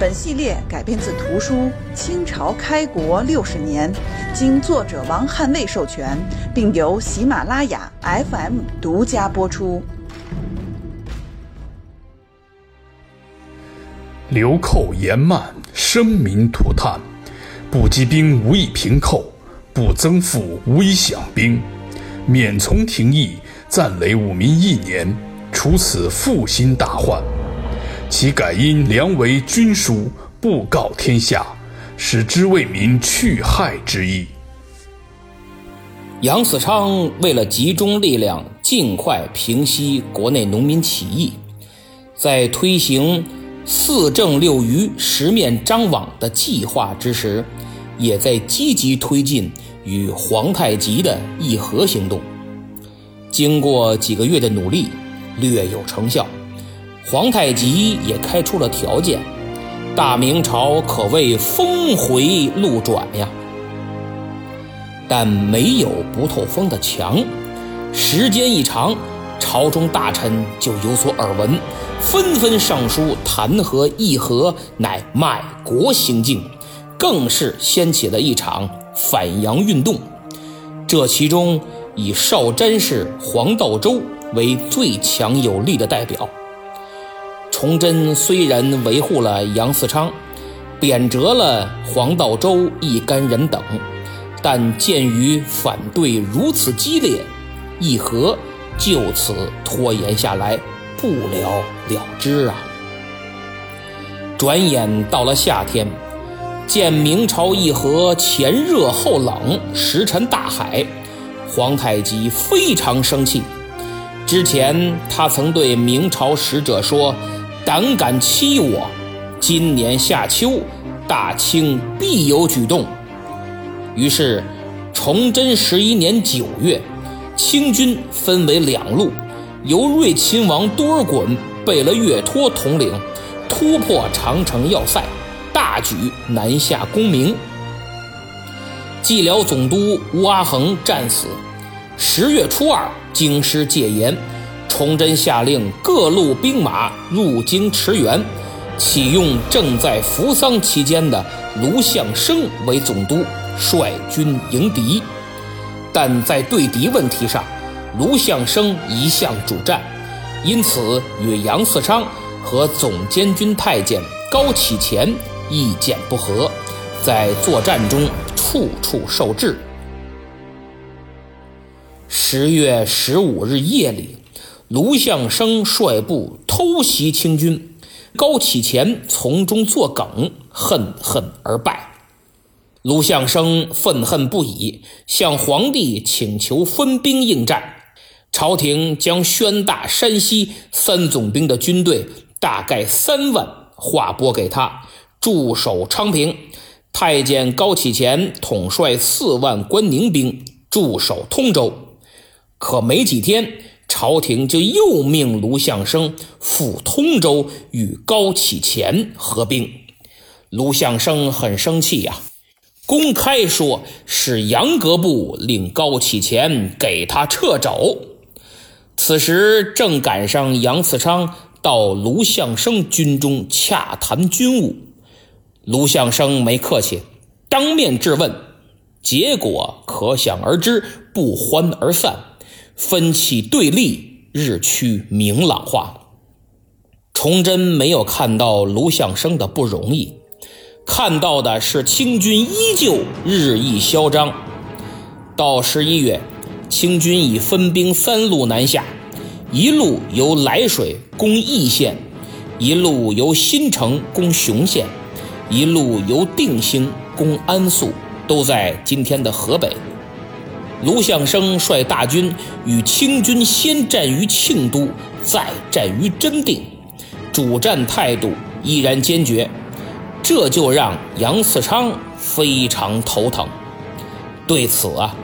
本系列改编自图书《清朝开国六十年》，经作者王汉卫授权，并由喜马拉雅 FM 独家播出。流寇延慢，生民涂炭，不击兵无以平寇，不增赋无以饷兵。免从廷议，暂累五民一年，除此负心大患。其改因良为军书，布告天下，使之为民去害之意。杨嗣昌为了集中力量，尽快平息国内农民起义，在推行“四正六余、十面张网”的计划之时，也在积极推进与皇太极的议和行动。经过几个月的努力，略有成效。皇太极也开出了条件，大明朝可谓峰回路转呀。但没有不透风的墙，时间一长，朝中大臣就有所耳闻，纷纷上书弹劾议和，乃卖国行径，更是掀起了一场反洋运动。这其中，以少詹事黄道周为最强有力的代表。崇祯虽然维护了杨嗣昌，贬谪了黄道周一干人等，但鉴于反对如此激烈，议和就此拖延下来，不了了之啊。转眼到了夏天，见明朝议和前热后冷，石沉大海，皇太极非常生气。之前他曾对明朝使者说。胆敢欺我！今年夏秋，大清必有举动。于是，崇祯十一年九月，清军分为两路，由睿亲王多尔衮、贝勒岳托统领，突破长城要塞，大举南下攻明。蓟辽总督吴阿衡战死。十月初二，京师戒严。崇祯下令各路兵马入京驰援，启用正在扶丧期间的卢象升为总督，率军迎敌。但在对敌问题上，卢象升一向主战，因此与杨嗣昌和总监军太监高启乾意见不合，在作战中处处受制。十月十五日夜里。卢象升率部偷袭清军，高启乾从中作梗，恨恨而败。卢象升愤恨不已，向皇帝请求分兵应战。朝廷将宣大、山西三总兵的军队，大概三万，划拨给他驻守昌平。太监高启乾统帅四万关宁兵驻守通州。可没几天。朝廷就又命卢象升赴通州与高启乾合兵，卢象升很生气呀，公开说是杨格部令高启乾给他撤走。此时正赶上杨嗣昌到卢象升军中洽谈军务，卢象升没客气，当面质问，结果可想而知，不欢而散。分歧对立日趋明朗化。崇祯没有看到卢象升的不容易，看到的是清军依旧日益嚣张。到十一月，清军已分兵三路南下，一路由涞水攻易县，一路由新城攻雄县，一路由定兴攻安肃，都在今天的河北。卢象升率大军与清军先战于庆都，再战于真定，主战态度依然坚决。这就让杨嗣昌非常头疼。对此啊，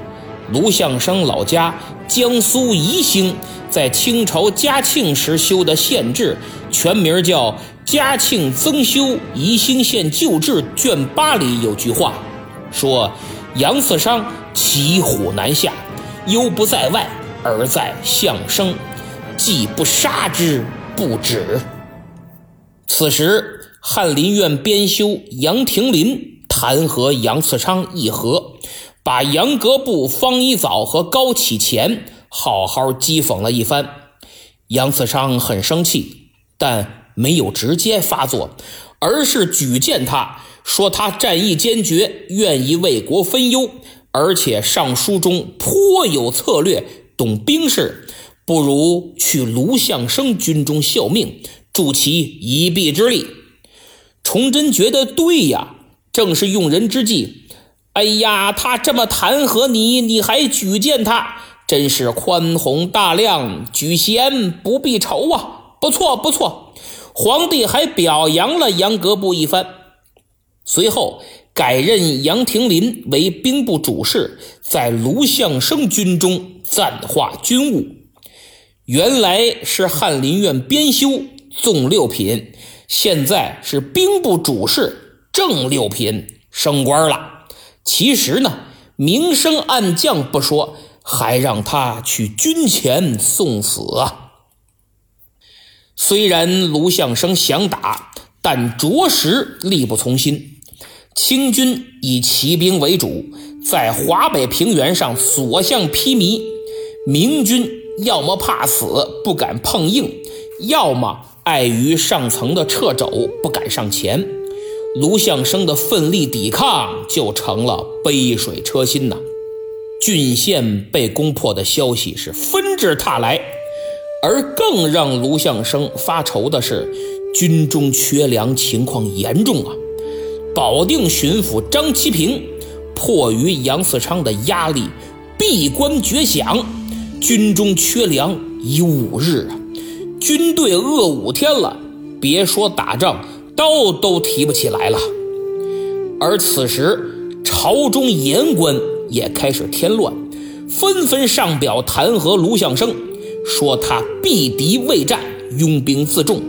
卢象升老家江苏宜兴，在清朝嘉庆时修的县志，全名叫《嘉庆增修宜兴县旧志》卷八里有句话，说杨嗣昌骑虎难下，忧不在外，而在相生，既不杀之不止。此时。翰林院编修杨廷林弹劾杨嗣昌议和，把杨格布、方一藻和高启乾好好讥讽了一番。杨嗣昌很生气，但没有直接发作，而是举荐他，说他战役坚决，愿意为国分忧，而且上书中颇有策略，懂兵事，不如去卢象升军中效命，助其一臂之力。崇祯觉得对呀，正是用人之际。哎呀，他这么弹劾你，你还举荐他，真是宽宏大量，举贤不必愁啊！不错不错，皇帝还表扬了杨格布一番。随后改任杨廷林为兵部主事，在卢象升军中暂化军务。原来是翰林院编修，纵六品。现在是兵部主事，正六品升官了。其实呢，明升暗降不说，还让他去军前送死啊。虽然卢象升想打，但着实力不从心。清军以骑兵为主，在华北平原上所向披靡，明军要么怕死不敢碰硬，要么。碍于上层的掣肘，不敢上前。卢象升的奋力抵抗就成了杯水车薪呐。郡县被攻破的消息是纷至沓来，而更让卢象升发愁的是，军中缺粮情况严重啊。保定巡抚张其平迫于杨嗣昌的压力，闭关绝响，军中缺粮已五日啊。军队饿五天了，别说打仗，刀都提不起来了。而此时，朝中言官也开始添乱，纷纷上表弹劾卢象升，说他避敌未战，拥兵自重。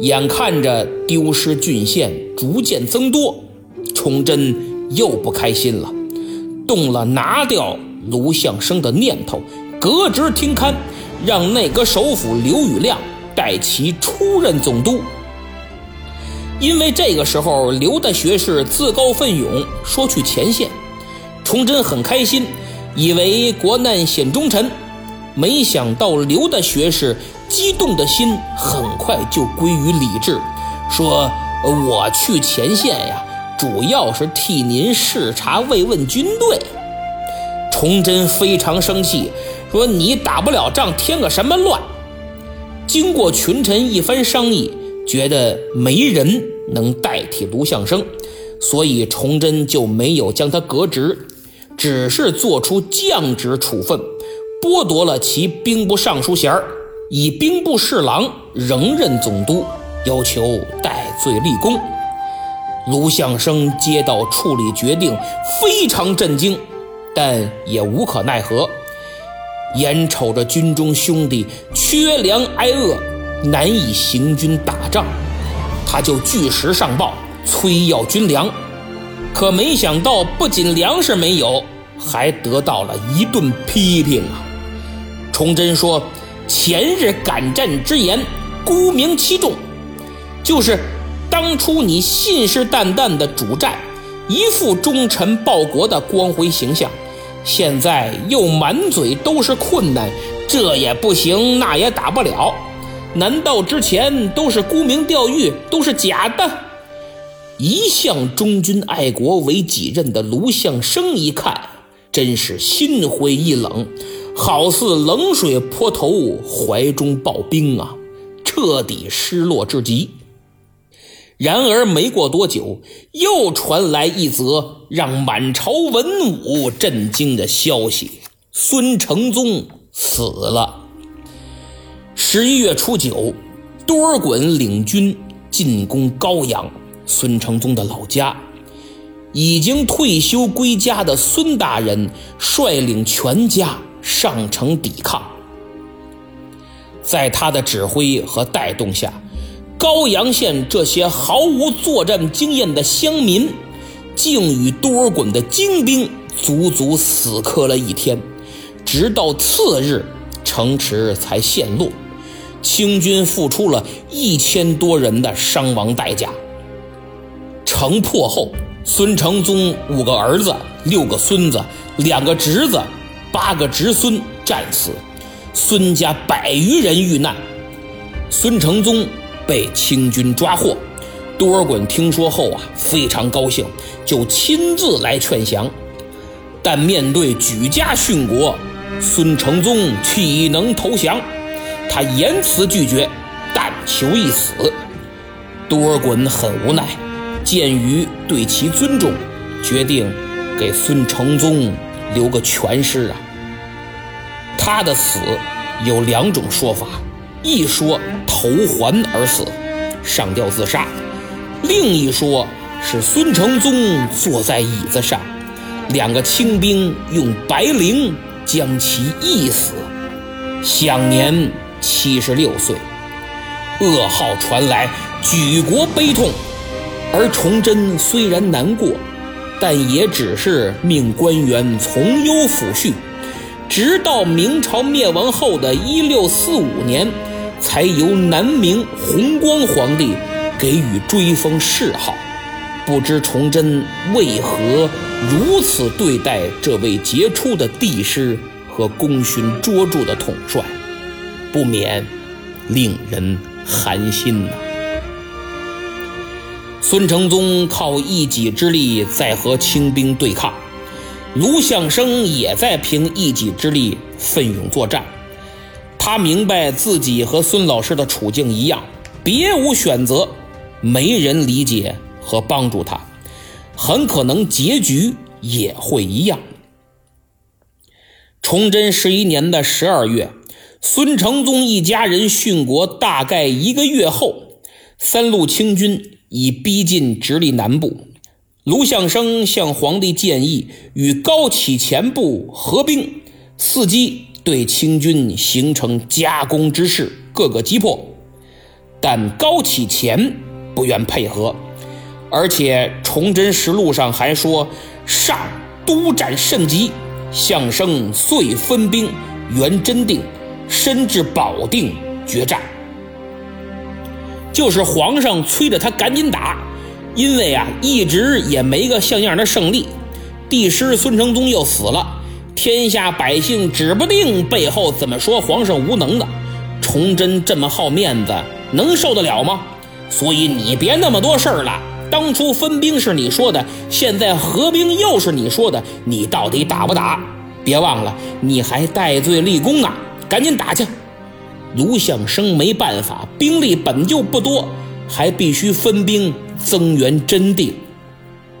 眼看着丢失郡县逐渐增多，崇祯又不开心了，动了拿掉卢象升的念头，革职听刊。让内阁首辅刘宇亮代其出任总督，因为这个时候刘大学士自告奋勇说去前线，崇祯很开心，以为国难显忠臣，没想到刘大学士激动的心很快就归于理智，说：“我去前线呀，主要是替您视察慰问军队。”崇祯非常生气。说你打不了仗，添个什么乱？经过群臣一番商议，觉得没人能代替卢象升，所以崇祯就没有将他革职，只是做出降职处分，剥夺了其兵部尚书衔以兵部侍郎仍任总督，要求戴罪立功。卢象升接到处理决定，非常震惊，但也无可奈何。眼瞅着军中兄弟缺粮挨饿，难以行军打仗，他就据实上报，催要军粮。可没想到，不仅粮食没有，还得到了一顿批评啊！崇祯说：“前日赶战之言，沽名欺众，就是当初你信誓旦旦的主战，一副忠臣报国的光辉形象。”现在又满嘴都是困难，这也不行，那也打不了。难道之前都是沽名钓誉，都是假的？一向忠君爱国为己任的卢象升一看，真是心灰意冷，好似冷水泼头，怀中抱冰啊，彻底失落至极。然而没过多久，又传来一则让满朝文武震惊的消息：孙承宗死了。十一月初九，多尔衮领军进攻高阳，孙承宗的老家。已经退休归家的孙大人率领全家上城抵抗。在他的指挥和带动下，高阳县这些毫无作战经验的乡民，竟与多尔衮的精兵足足死磕了一天，直到次日，城池才陷落。清军付出了一千多人的伤亡代价。城破后，孙承宗五个儿子、六个孙子、两个侄子、八个侄孙战死，孙家百余人遇难。孙承宗被清军抓获，多尔衮听说后啊，非常高兴，就亲自来劝降。但面对举家殉国，孙承宗岂能投降？他严词拒绝，但求一死。多尔衮很无奈，鉴于对其尊重，决定给孙承宗留个全尸啊。他的死有两种说法：一说投环而死，上吊自杀；另一说是孙承宗坐在椅子上，两个清兵用白绫将其缢死，享年。七十六岁，噩耗传来，举国悲痛。而崇祯虽然难过，但也只是命官员从优抚恤。直到明朝灭亡后的一六四五年，才由南明弘光皇帝给予追封谥号。不知崇祯为何如此对待这位杰出的帝师和功勋卓著的统帅？不免令人寒心呐。孙承宗靠一己之力在和清兵对抗，卢象升也在凭一己之力奋勇作战。他明白自己和孙老师的处境一样，别无选择，没人理解和帮助他，很可能结局也会一样。崇祯十一年的十二月。孙承宗一家人殉国大概一个月后，三路清军已逼近直隶南部。卢象升向皇帝建议与高启前部合兵，伺机对清军形成夹攻之势，各个击破。但高启前不愿配合，而且《崇祯实录》上还说：“上督战甚急，象升遂分兵援真定。”深至保定决战，就是皇上催着他赶紧打，因为啊一直也没个像样的胜利，帝师孙承宗又死了，天下百姓指不定背后怎么说皇上无能的。崇祯这么好面子，能受得了吗？所以你别那么多事儿了。当初分兵是你说的，现在合兵又是你说的，你到底打不打？别忘了，你还戴罪立功啊！赶紧打去！卢象升没办法，兵力本就不多，还必须分兵增援真定。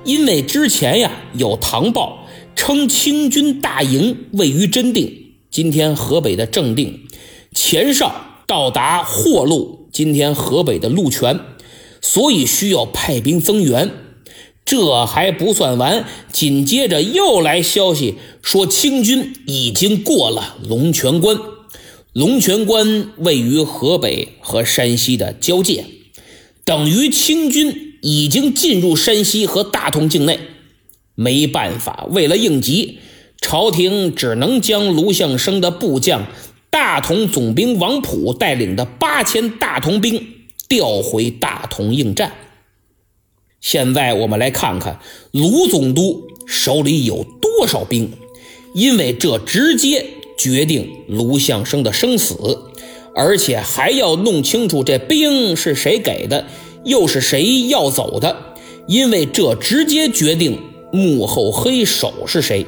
因为之前呀有唐报称清军大营位于真定（今天河北的正定），前哨到达霍路（今天河北的鹿泉），所以需要派兵增援。这还不算完，紧接着又来消息说清军已经过了龙泉关。龙泉关位于河北和山西的交界，等于清军已经进入山西和大同境内。没办法，为了应急，朝廷只能将卢象升的部将大同总兵王普带领的八千大同兵调回大同应战。现在我们来看看卢总督手里有多少兵，因为这直接。决定卢象升的生死，而且还要弄清楚这兵是谁给的，又是谁要走的，因为这直接决定幕后黑手是谁。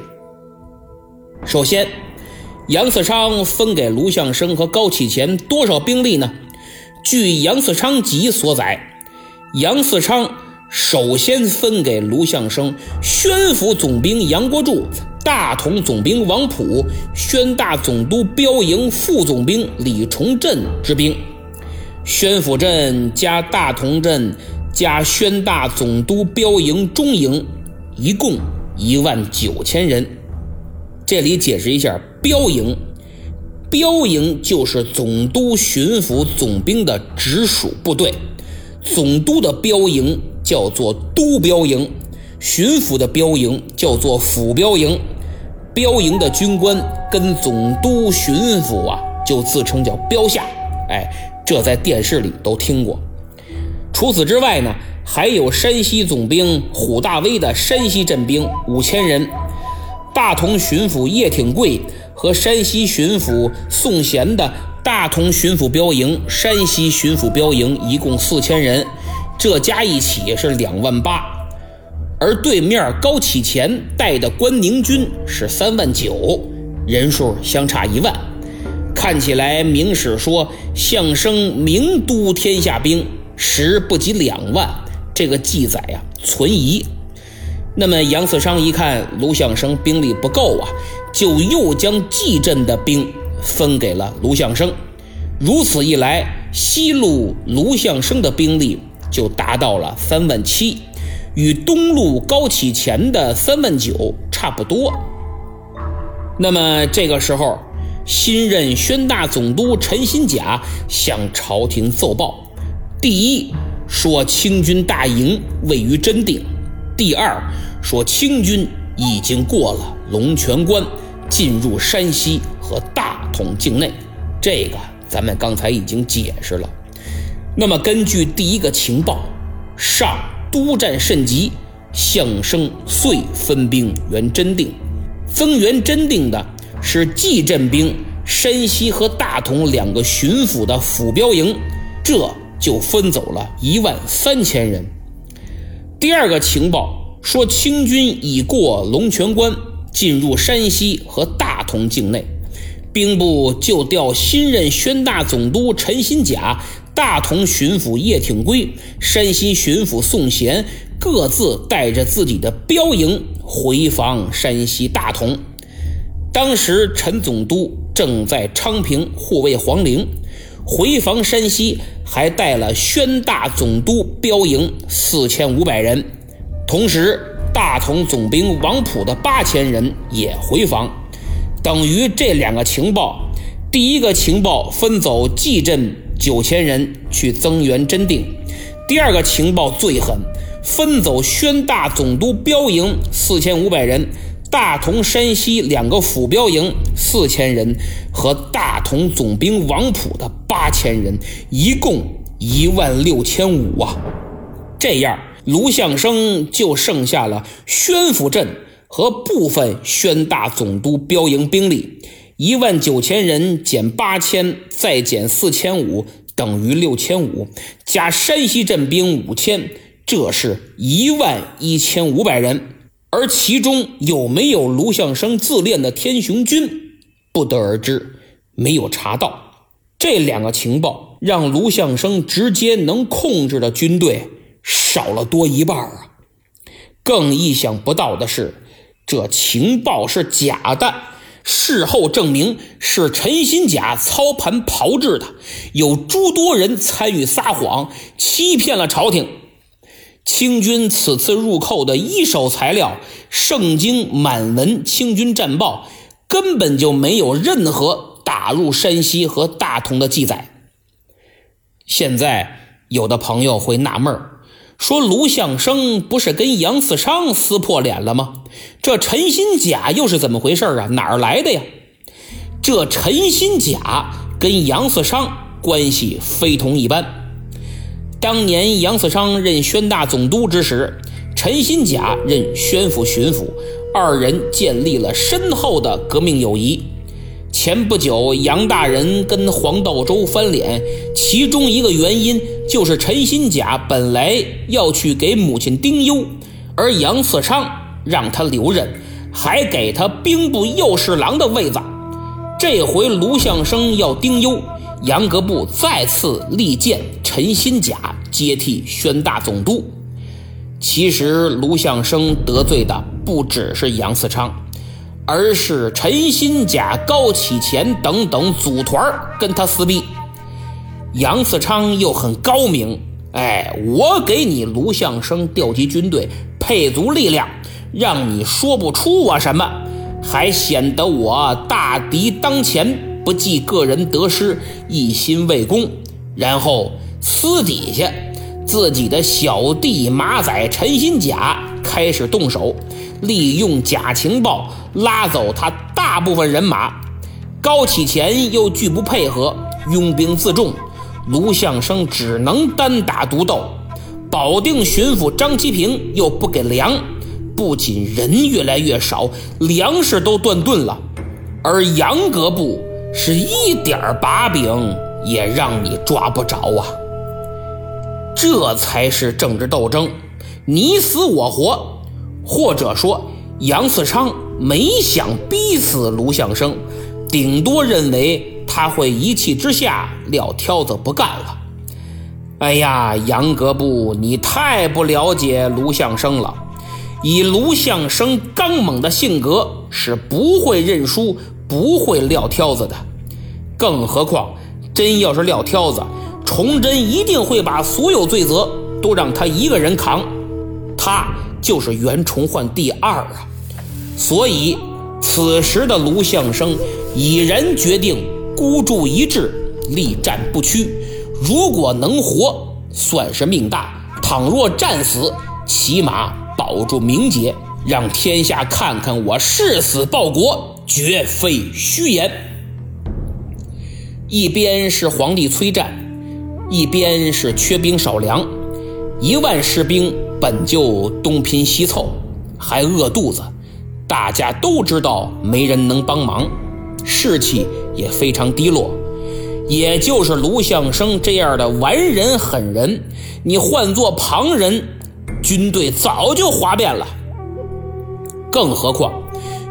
首先，杨嗣昌分给卢象升和高启乾多少兵力呢？据《杨嗣昌集》所载，杨嗣昌首先分给卢象升宣府总兵杨国柱。大同总兵王普、宣大总督标营副总兵李崇镇之兵，宣府镇加大同镇加宣大总督标营中营，一共一万九千人。这里解释一下，标营，标营就是总督巡抚总兵的直属部队，总督的标营叫做都标营，巡抚的标营叫做府标营。标营的军官跟总督、巡抚啊，就自称叫标下。哎，这在电视里都听过。除此之外呢，还有山西总兵虎大威的山西镇兵五千人，大同巡抚叶挺贵和山西巡抚宋贤的大同巡抚标营、山西巡抚标营一共四千人，这加一起是两万八。而对面高启乾带的关宁军是三万九，人数相差一万。看起来《明史》说相声名都天下兵实不及两万，这个记载呀存疑。那么杨嗣昌一看卢象升兵力不够啊，就又将蓟镇的兵分给了卢象升。如此一来，西路卢象升的兵力就达到了三万七。与东路高启乾的三万九差不多。那么这个时候，新任宣大总督陈新甲向朝廷奏报：第一，说清军大营位于真定；第二，说清军已经过了龙泉关，进入山西和大同境内。这个咱们刚才已经解释了。那么根据第一个情报，上。督战甚急，相声遂分兵援真定。增援真定的是蓟镇兵、山西和大同两个巡抚的府标营，这就分走了一万三千人。第二个情报说，清军已过龙泉关，进入山西和大同境内，兵部就调新任宣大总督陈新甲。大同巡抚叶挺圭、山西巡抚宋贤各自带着自己的标营回防山西大同。当时陈总督正在昌平护卫皇陵，回防山西还带了宣大总督标营四千五百人，同时大同总兵王普的八千人也回防，等于这两个情报，第一个情报分走蓟镇。九千人去增援真定，第二个情报最狠，分走宣大总督标营四千五百人，大同山西两个府标营四千人和大同总兵王普的八千人，一共一万六千五啊！这样，卢象升就剩下了宣府镇和部分宣大总督标营兵力。一万九千人减八千，再减四千五，等于六千五，加山西镇兵五千，这是一万一千五百人。而其中有没有卢象升自练的天雄军，不得而知，没有查到。这两个情报让卢象升直接能控制的军队少了多一半啊！更意想不到的是，这情报是假的。事后证明是陈新甲操盘炮制的，有诸多人参与撒谎，欺骗了朝廷。清军此次入寇的一手材料《圣经满文清军战报》，根本就没有任何打入山西和大同的记载。现在有的朋友会纳闷儿。说卢象升不是跟杨嗣昌撕破脸了吗？这陈新甲又是怎么回事啊？哪儿来的呀？这陈新甲跟杨嗣昌关系非同一般。当年杨嗣昌任宣大总督之时，陈新甲任宣府巡抚，二人建立了深厚的革命友谊。前不久，杨大人跟黄道周翻脸，其中一个原因就是陈新甲本来要去给母亲丁忧，而杨嗣昌让他留任，还给他兵部右侍郎的位子。这回卢象升要丁忧，杨格部再次力荐陈新甲接替宣大总督。其实卢象升得罪的不只是杨嗣昌。而是陈新甲、高启乾等等组团跟他撕逼。杨嗣昌又很高明，哎，我给你卢相生调集军队，配足力量，让你说不出我什么，还显得我大敌当前，不计个人得失，一心为公。然后私底下，自己的小弟马仔陈新甲开始动手，利用假情报拉走他大部分人马，高启前又拒不配合，拥兵自重。卢相生只能单打独斗，保定巡抚张其平又不给粮，不仅人越来越少，粮食都断顿了，而杨格部是一点把柄也让你抓不着啊！这才是政治斗争，你死我活，或者说杨嗣昌没想逼死卢相生，顶多认为。他会一气之下撂挑子不干了。哎呀，杨格部，你太不了解卢相生了。以卢相生刚猛的性格，是不会认输、不会撂挑子的。更何况，真要是撂挑子，崇祯一定会把所有罪责都让他一个人扛。他就是袁崇焕第二啊。所以，此时的卢相生已然决定。孤注一掷，力战不屈。如果能活，算是命大；倘若战死，起码保住名节，让天下看看我誓死报国，绝非虚言。一边是皇帝催战，一边是缺兵少粮，一万士兵本就东拼西凑，还饿肚子，大家都知道没人能帮忙，士气。也非常低落，也就是卢相生这样的完人狠人，你换做旁人，军队早就哗变了。更何况，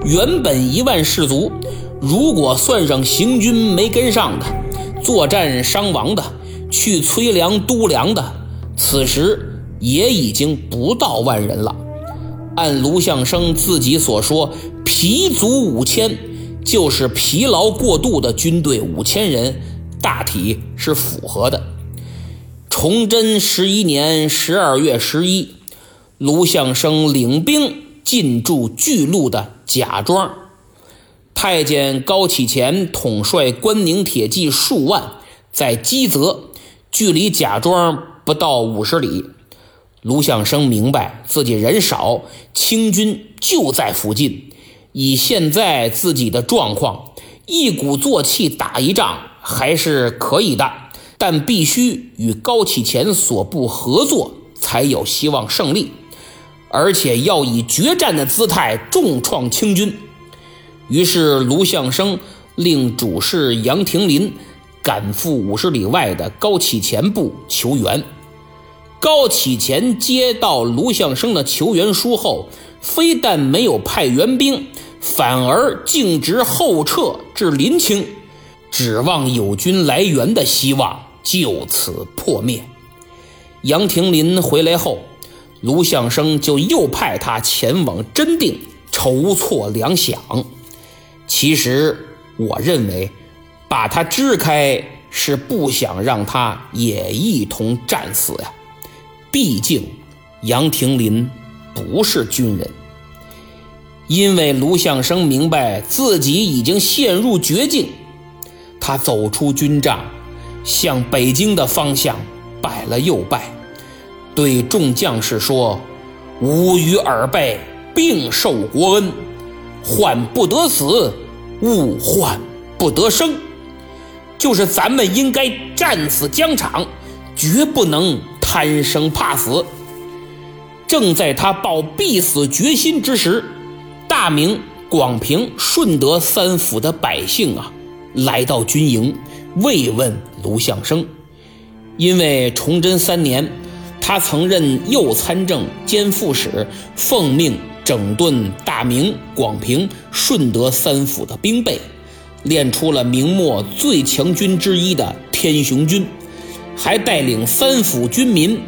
原本一万士卒，如果算上行军没跟上的、作战伤亡的、去催粮督粮的，此时也已经不到万人了。按卢相生自己所说，疲卒五千。就是疲劳过度的军队五千人，大体是符合的。崇祯十一年十二月十一，卢相生领兵进驻巨鹿的贾庄，太监高启乾统帅关宁铁骑数万，在基泽，距离贾庄不到五十里。卢相生明白自己人少，清军就在附近。以现在自己的状况，一鼓作气打一仗还是可以的，但必须与高启前所部合作，才有希望胜利，而且要以决战的姿态重创清军。于是卢相生令主事杨廷林赶赴五十里外的高启前部求援。高启前接到卢相生的求援书后，非但没有派援兵。反而径直后撤至临清，指望友军来援的希望就此破灭。杨廷林回来后，卢相生就又派他前往真定筹措粮饷。其实，我认为把他支开是不想让他也一同战死呀。毕竟，杨廷林不是军人。因为卢相生明白自己已经陷入绝境，他走出军帐，向北京的方向拜了又拜，对众将士说：“吾与尔辈并受国恩，患不得死，勿患不得生。就是咱们应该战死疆场，绝不能贪生怕死。”正在他抱必死决心之时。大明、广平、顺德三府的百姓啊，来到军营慰问卢相生，因为崇祯三年，他曾任右参政兼副使，奉命整顿大明、广平、顺德三府的兵备，练出了明末最强军之一的天雄军，还带领三府军民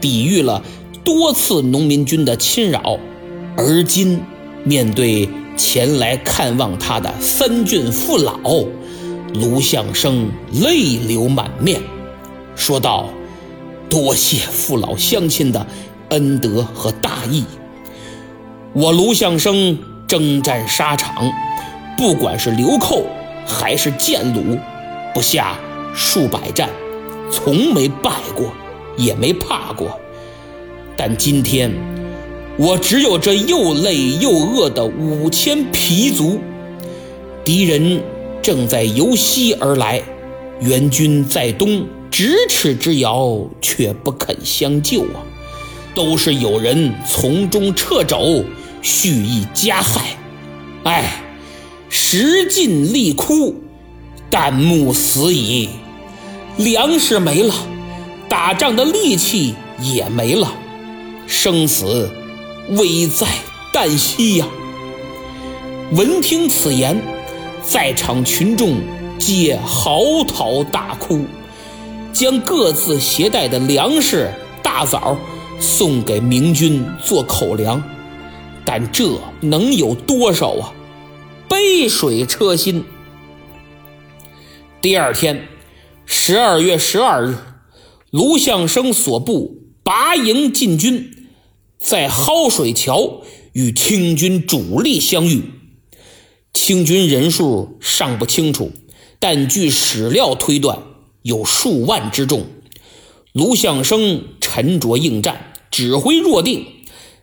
抵御了多次农民军的侵扰，而今。面对前来看望他的三郡父老，卢相生泪流满面，说道：“多谢父老乡亲的恩德和大义。我卢象生征战沙场，不管是流寇还是剑虏，不下数百战，从没败过，也没怕过。但今天，我只有这又累又饿的五千皮卒，敌人正在由西而来，援军在东。咫尺之遥，却不肯相救啊！都是有人从中掣肘，蓄意加害。唉，时尽力枯，旦暮死矣。粮食没了，打仗的力气也没了，生死危在旦夕呀！闻听此言，在场群众皆嚎啕大哭。将各自携带的粮食、大枣送给明军做口粮，但这能有多少啊？杯水车薪。第二天，十二月十二日，卢象升所部拔营进军，在蒿水桥与清军主力相遇。清军人数尚不清楚，但据史料推断。有数万之众，卢象升沉着应战，指挥若定。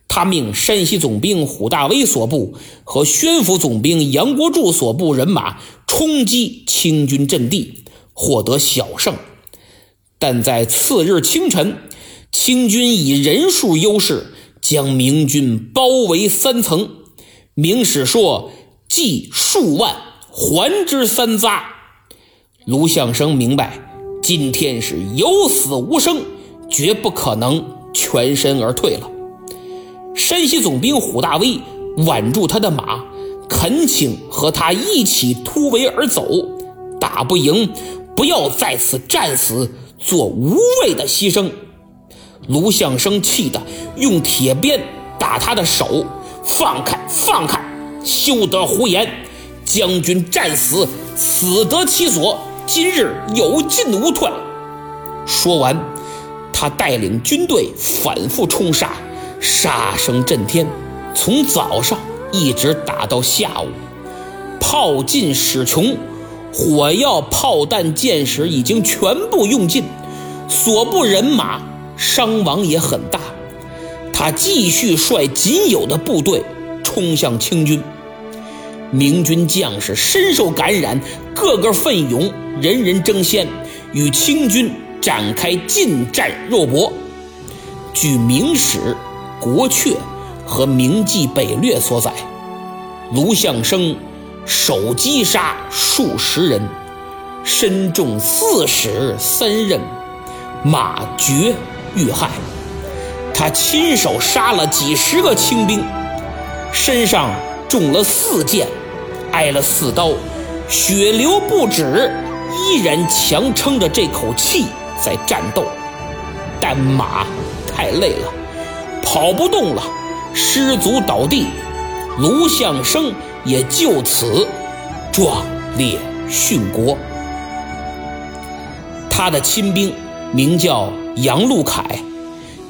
他命山西总兵虎大威所部和宣府总兵杨国柱所部人马冲击清军阵地，获得小胜。但在次日清晨，清军以人数优势将明军包围三层。明史说：“计数万，还之三匝。”卢象升明白。今天是有死无生，绝不可能全身而退了。山西总兵虎大威挽住他的马，恳请和他一起突围而走。打不赢，不要在此战死，做无谓的牺牲。卢象生气得用铁鞭打他的手，放开，放开，休得胡言！将军战死，死得其所。今日有进无退。说完，他带领军队反复冲杀，杀声震天，从早上一直打到下午。炮尽矢穷，火药、炮弹、箭矢已经全部用尽，所部人马伤亡也很大。他继续率仅有的部队冲向清军。明军将士深受感染，个个奋勇，人人争先，与清军展开近战肉搏。据《明史》《国阙》和《明记北略》所载，卢象升手击杀数十人，身中四矢三刃，马绝遇害。他亲手杀了几十个清兵，身上中了四箭。挨了四刀，血流不止，依然强撑着这口气在战斗。但马太累了，跑不动了，失足倒地。卢象升也就此壮烈殉国。他的亲兵名叫杨禄凯，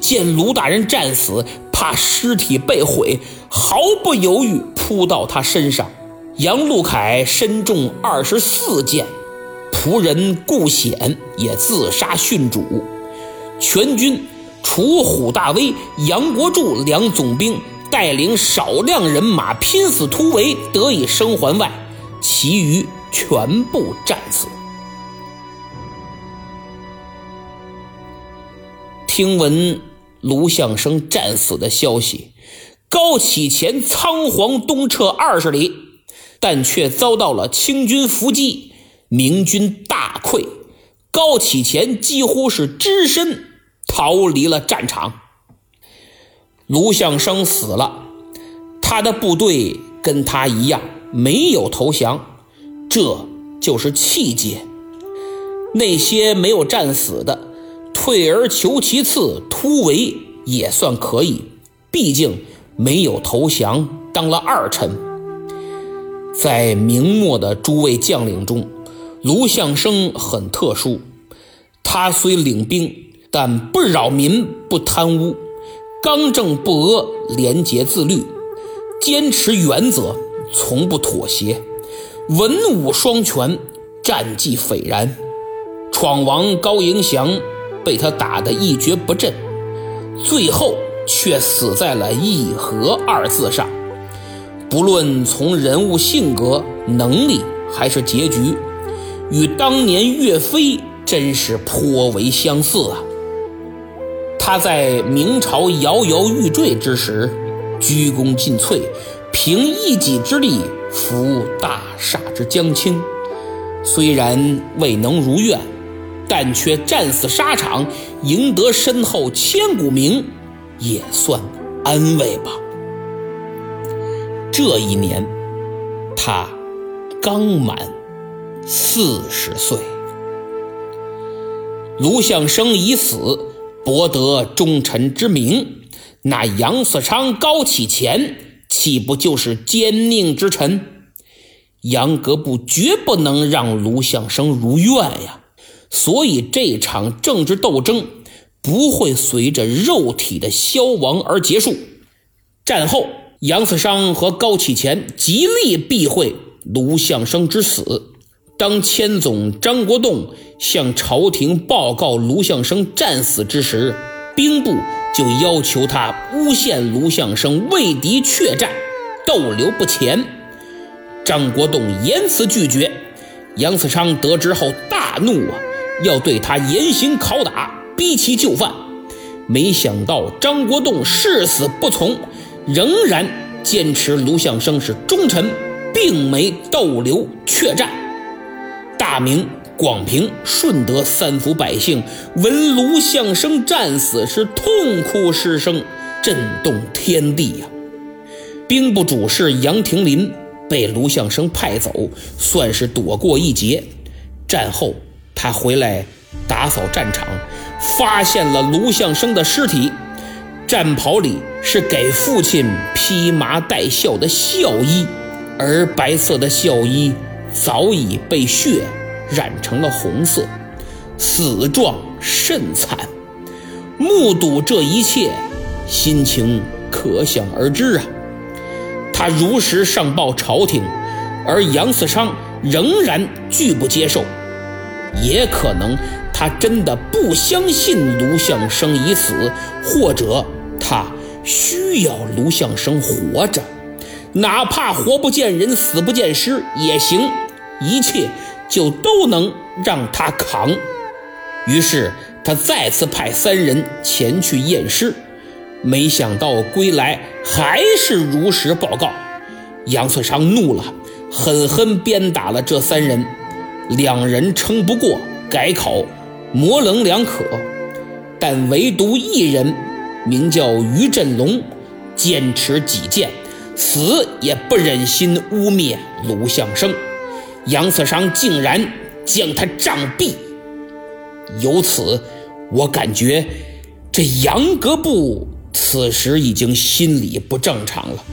见卢大人战死，怕尸体被毁，毫不犹豫扑到他身上。杨禄凯身中二十四箭，仆人顾显也自杀殉主。全军除虎大威、杨国柱两总兵带领少量人马拼死突围得以生还外，其余全部战死。听闻卢象升战死的消息，高启前仓皇东撤二十里。但却遭到了清军伏击，明军大溃，高启前几乎是只身逃离了战场。卢象升死了，他的部队跟他一样没有投降，这就是气节。那些没有战死的，退而求其次，突围也算可以，毕竟没有投降，当了二臣。在明末的诸位将领中，卢象升很特殊。他虽领兵，但不扰民，不贪污，刚正不阿，廉洁自律，坚持原则，从不妥协，文武双全，战绩斐然。闯王高迎祥被他打得一蹶不振，最后却死在了议和二字上。不论从人物性格、能力还是结局，与当年岳飞真是颇为相似啊。他在明朝摇摇欲坠之时，鞠躬尽瘁，凭一己之力扶大厦之将倾，虽然未能如愿，但却战死沙场，赢得身后千古名，也算安慰吧。这一年，他刚满四十岁。卢象升已死，博得忠臣之名，那杨嗣昌、高启乾岂不就是奸佞之臣？杨格部绝不能让卢象升如愿呀！所以这场政治斗争不会随着肉体的消亡而结束。战后。杨嗣昌和高启乾极力避讳卢象升之死。当千总张国栋向朝廷报告卢象升战死之时，兵部就要求他诬陷卢象升为敌怯战，逗留不前。张国栋严词拒绝。杨嗣昌得知后大怒啊，要对他严刑拷打，逼其就范。没想到张国栋誓死不从。仍然坚持卢象升是忠臣，并没逗留怯战。大明、广平、顺德三府百姓闻卢象升战死，是痛哭失声，震动天地呀。兵部主事杨廷林被卢象升派走，算是躲过一劫。战后他回来打扫战场，发现了卢象升的尸体。战袍里是给父亲披麻戴孝的孝衣，而白色的孝衣早已被血染成了红色，死状甚惨。目睹这一切，心情可想而知啊。他如实上报朝廷，而杨嗣昌仍然拒不接受，也可能他真的不相信卢象升已死，或者。他需要卢象升活着，哪怕活不见人，死不见尸也行，一切就都能让他扛。于是他再次派三人前去验尸，没想到归来还是如实报告。杨翠裳怒了，狠狠鞭打了这三人，两人撑不过，改口，模棱两可，但唯独一人。名叫于振龙，坚持己见，死也不忍心污蔑卢象升。杨嗣昌竟然将他杖毙。由此，我感觉这杨格布此时已经心理不正常了，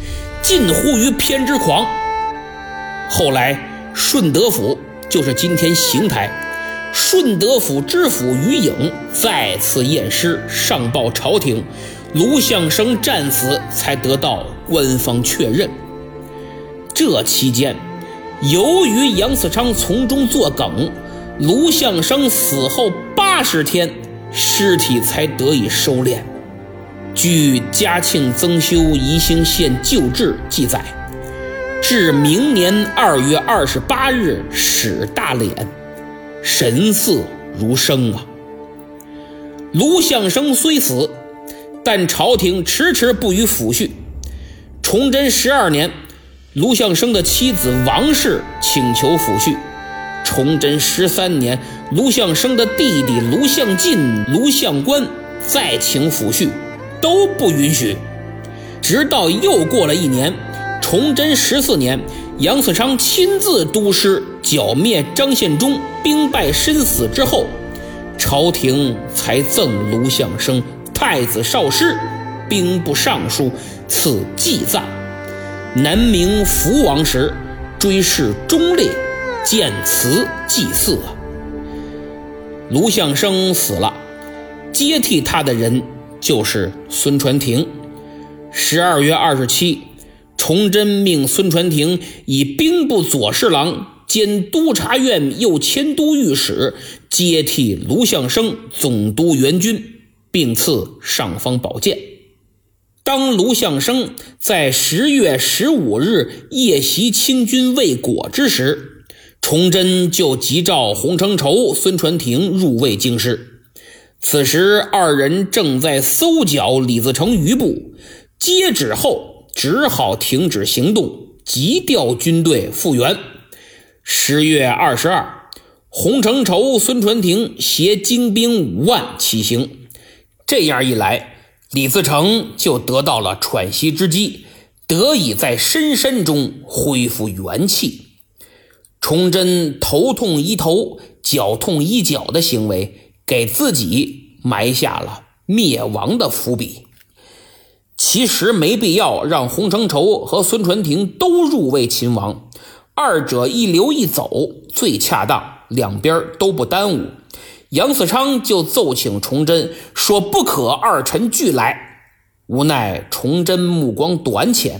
近乎于偏执狂。后来，顺德府就是今天邢台。顺德府知府于颖再次验尸上报朝廷，卢象生战死才得到官方确认。这期间，由于杨嗣昌从中作梗，卢象生死后八十天，尸体才得以收敛。据嘉庆增修宜兴县旧志记载，至明年二月二十八日始大殓。神似如生啊！卢象生虽死，但朝廷迟迟不予抚恤。崇祯十二年，卢象升的妻子王氏请求抚恤；崇祯十三年，卢象升的弟弟卢象进、卢象官再请抚恤，都不允许。直到又过了一年，崇祯十四年。杨嗣昌亲自督师剿灭张献忠，兵败身死之后，朝廷才赠卢象升太子少师、兵部尚书，赐祭葬。南明福王时，追谥忠烈，建祠祭祀啊。卢象升死了，接替他的人就是孙传庭。十二月二十七，崇祯命孙传庭以兵部左侍郎兼督察院右迁都御史接替卢象升总督援军，并赐尚方宝剑。当卢象升在十月十五日夜袭清军未果之时，崇祯就急召洪承畴、孙传庭入卫京师。此时二人正在搜剿李自成余部，接旨后只好停止行动，急调军队复原。十月二十二，洪承畴、孙传庭携精兵五万起行。这样一来。李自成就得到了喘息之机，得以在深山中恢复元气。崇祯头痛医头，脚痛医脚的行为，给自己埋下了灭亡的伏笔。其实没必要让洪承畴和孙传庭都入卫秦王，二者一留一走最恰当，两边都不耽误。杨嗣昌就奏请崇祯说：“不可二臣俱来。”无奈崇祯目光短浅，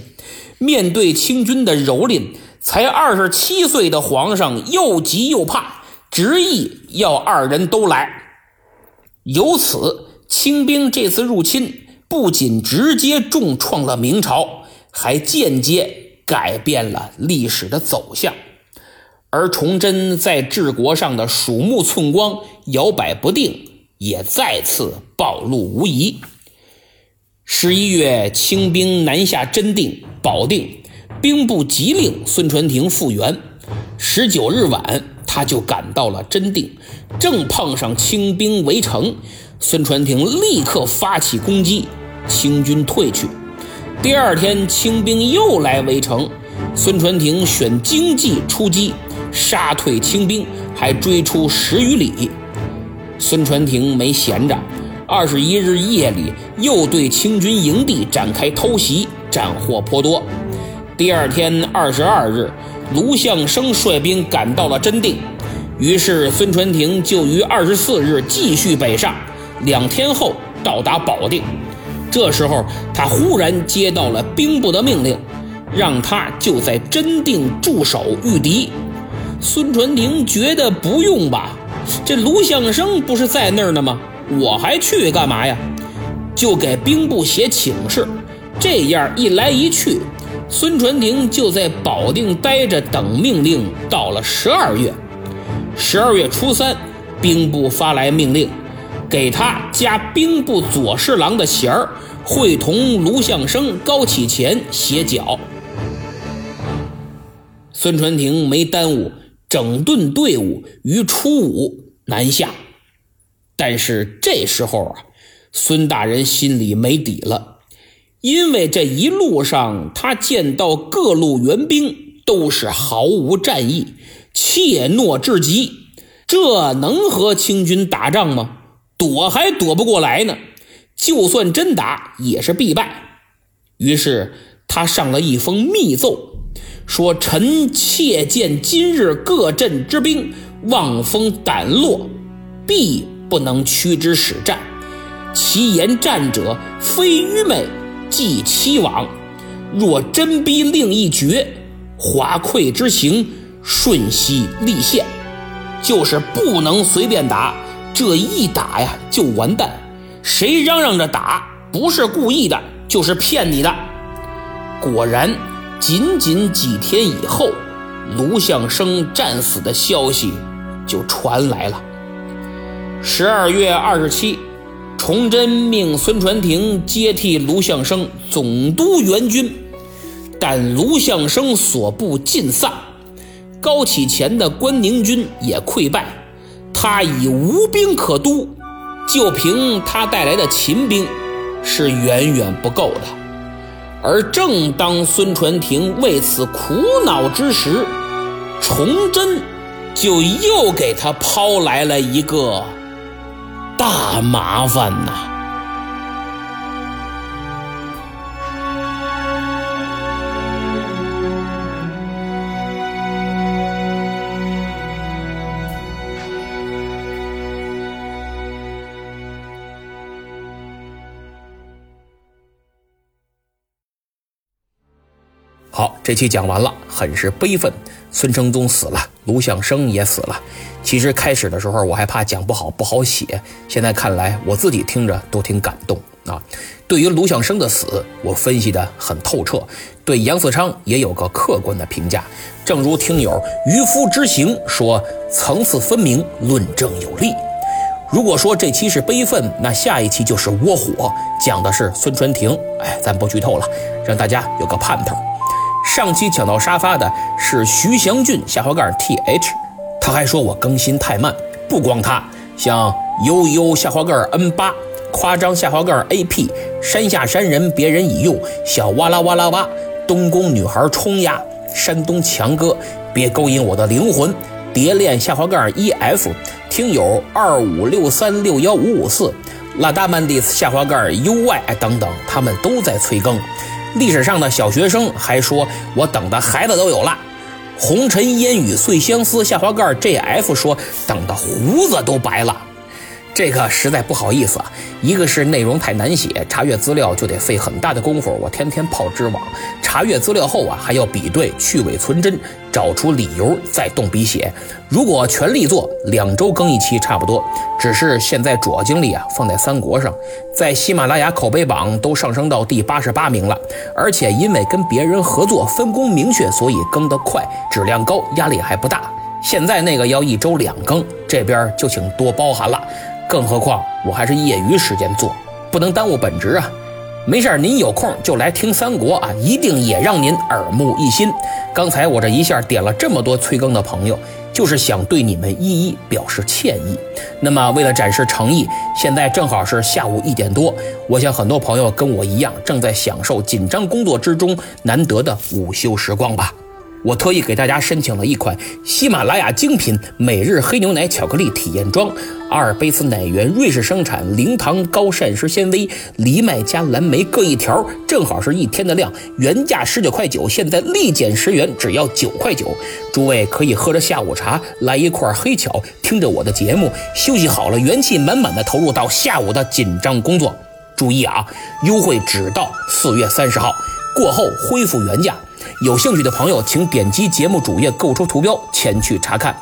面对清军的蹂躏，才二十七岁的皇上又急又怕，执意要二人都来。由此，清兵这次入侵不仅直接重创了明朝，还间接改变了历史的走向。而崇祯在治国上的鼠目寸光、摇摆不定，也再次暴露无遗。十一月，清兵南下真定、保定，兵部急令孙传庭复员。十九日晚，他就赶到了真定，正碰上清兵围城，孙传庭立刻发起攻击，清军退去。第二天，清兵又来围城，孙传庭选经济出击。杀退清兵，还追出十余里。孙传庭没闲着，二十一日夜里又对清军营地展开偷袭，斩获颇多。第二天二十二日，卢象升率兵赶到了真定，于是孙传庭就于二十四日继续北上，两天后到达保定。这时候他忽然接到了兵部的命令，让他就在真定驻守御敌。孙传庭觉得不用吧，这卢象升不是在那儿呢吗？我还去干嘛呀？就给兵部写请示。这样一来一去，孙传庭就在保定待着等命令。到了十二月，十二月初三，兵部发来命令，给他加兵部左侍郎的衔儿，会同卢象升、高启乾写剿。孙传庭没耽误。整顿队伍于初五南下，但是这时候啊，孙大人心里没底了，因为这一路上他见到各路援兵都是毫无战意，怯懦至极，这能和清军打仗吗？躲还躲不过来呢，就算真打也是必败。于是他上了一封密奏。说：“臣妾见今日各镇之兵望风胆落，必不能驱之使战。其言战者，非愚昧，即欺罔。若真逼令一绝，华溃之行瞬息立现，就是不能随便打。这一打呀，就完蛋。谁嚷嚷着打，不是故意的，就是骗你的。果然。”仅仅几天以后，卢象升战死的消息就传来了。十二月二十七，崇祯命孙传庭接替卢象升总督援军，但卢象升所部尽散，高启乾的关宁军也溃败，他已无兵可督，就凭他带来的秦兵，是远远不够的。而正当孙传庭为此苦恼之时，崇祯就又给他抛来了一个大麻烦呐。好，这期讲完了，很是悲愤。孙承宗死了，卢象升也死了。其实开始的时候我还怕讲不好，不好写。现在看来，我自己听着都挺感动啊。对于卢象升的死，我分析的很透彻，对杨嗣昌也有个客观的评价。正如听友渔夫之行说，层次分明，论证有力。如果说这期是悲愤，那下一期就是窝火，讲的是孙传庭。哎，咱不剧透了，让大家有个盼头。上期抢到沙发的是徐祥俊下滑杠 T H，他还说我更新太慢，不光他，像悠悠下滑杠 N 八，夸张下滑杠 A P，山下山人别人已用，小哇啦哇啦哇，东宫女孩冲呀，山东强哥，别勾引我的灵魂。蝶恋下滑杠 E F 听友二五六三六幺五五四拉达曼蒂斯下滑杠 U Y 等等，他们都在催更。历史上的小学生还说我等的孩子都有了。红尘烟雨碎相思下滑盖 J F 说等的胡子都白了。这个实在不好意思啊，一个是内容太难写，查阅资料就得费很大的功夫。我天天泡知网，查阅资料后啊，还要比对去伪存真，找出理由再动笔写。如果全力做，两周更一期差不多。只是现在主要精力啊放在三国上，在喜马拉雅口碑榜都上升到第八十八名了，而且因为跟别人合作，分工明确，所以更得快，质量高，压力还不大。现在那个要一周两更，这边就请多包涵了。更何况我还是业余时间做，不能耽误本职啊！没事您有空就来听三国啊，一定也让您耳目一新。刚才我这一下点了这么多催更的朋友，就是想对你们一一表示歉意。那么为了展示诚意，现在正好是下午一点多，我想很多朋友跟我一样，正在享受紧张工作之中难得的午休时光吧。我特意给大家申请了一款喜马拉雅精品每日黑牛奶巧克力体验装，阿尔卑斯奶源瑞士生产，零糖高膳食纤维，藜麦加蓝莓各一条，正好是一天的量，原价十九块九，现在立减十元，只要九块九。诸位可以喝着下午茶，来一块黑巧，听着我的节目，休息好了，元气满满的投入到下午的紧张工作。注意啊，优惠只到四月三十号，过后恢复原价。有兴趣的朋友，请点击节目主页购车图标前去查看。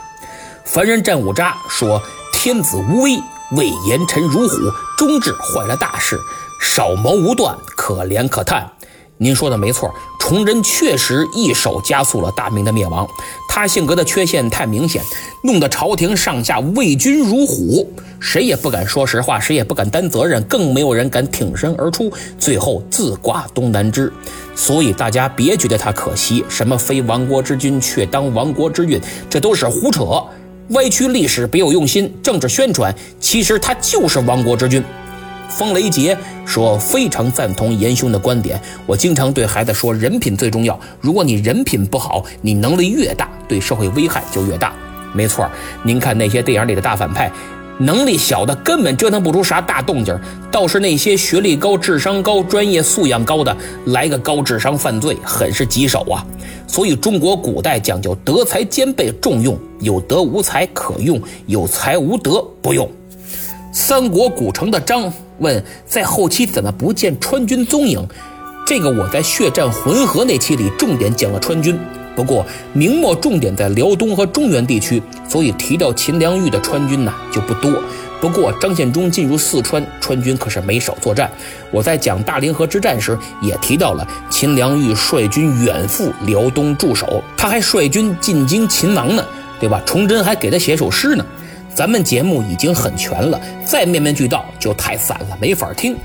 凡人战五渣说：“天子无威，为严臣如虎，终至坏了大事，少谋无断，可怜可叹。”您说的没错，崇祯确实一手加速了大明的灭亡。他性格的缺陷太明显，弄得朝廷上下畏君如虎，谁也不敢说实话，谁也不敢担责任，更没有人敢挺身而出，最后自挂东南枝。所以大家别觉得他可惜，什么非亡国之君却当亡国之运，这都是胡扯，歪曲历史，别有用心，政治宣传。其实他就是亡国之君。风雷杰说：“非常赞同严兄的观点。我经常对孩子说，人品最重要。如果你人品不好，你能力越大，对社会危害就越大。没错，您看那些电影里的大反派，能力小的根本折腾不出啥大动静，倒是那些学历高、智商高、专业素养高的，来个高智商犯罪，很是棘手啊。所以中国古代讲究德才兼备，重用有德无才可用，有才无德不用。三国古城的张。”问在后期怎么不见川军踪影？这个我在血战浑河那期里重点讲了川军。不过明末重点在辽东和中原地区，所以提到秦良玉的川军呢就不多。不过张献忠进入四川，川军可是没少作战。我在讲大凌河之战时也提到了秦良玉率军远赴辽东驻守，他还率军进京擒王呢，对吧？崇祯还给他写首诗呢。咱们节目已经很全了，再面面俱到就太散了，没法听。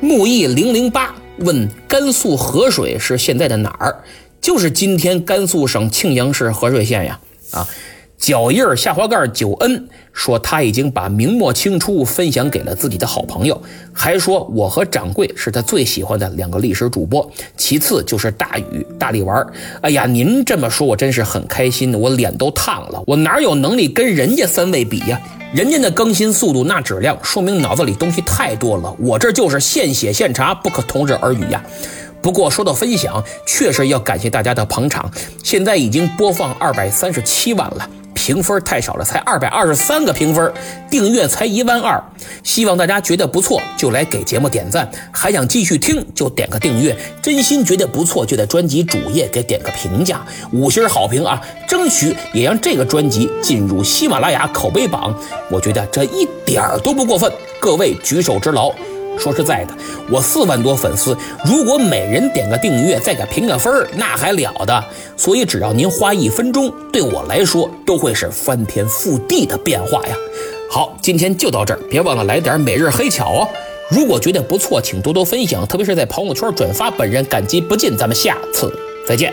木易零零八问：甘肃河水是现在的哪儿？就是今天甘肃省庆阳市河水县呀，啊。脚印儿下滑盖九恩说他已经把明末清初分享给了自己的好朋友，还说我和掌柜是他最喜欢的两个历史主播，其次就是大禹大力丸。哎呀，您这么说，我真是很开心的，我脸都烫了。我哪有能力跟人家三位比呀？人家的更新速度那质量，说明脑子里东西太多了。我这就是现写现查，不可同日而语呀。不过说到分享，确实要感谢大家的捧场，现在已经播放二百三十七万了。评分太少了，才二百二十三个评分，订阅才一万二。希望大家觉得不错就来给节目点赞，还想继续听就点个订阅。真心觉得不错就在专辑主页给点个评价，五星好评啊！争取也让这个专辑进入喜马拉雅口碑榜。我觉得这一点儿都不过分，各位举手之劳。说实在的，我四万多粉丝，如果每人点个订阅，再给评个分儿那还了得？所以只要您花一分钟，对我来说都会是翻天覆地的变化呀！好，今天就到这儿，别忘了来点每日黑巧哦！如果觉得不错，请多多分享，特别是在朋友圈转发，本人感激不尽。咱们下次再见。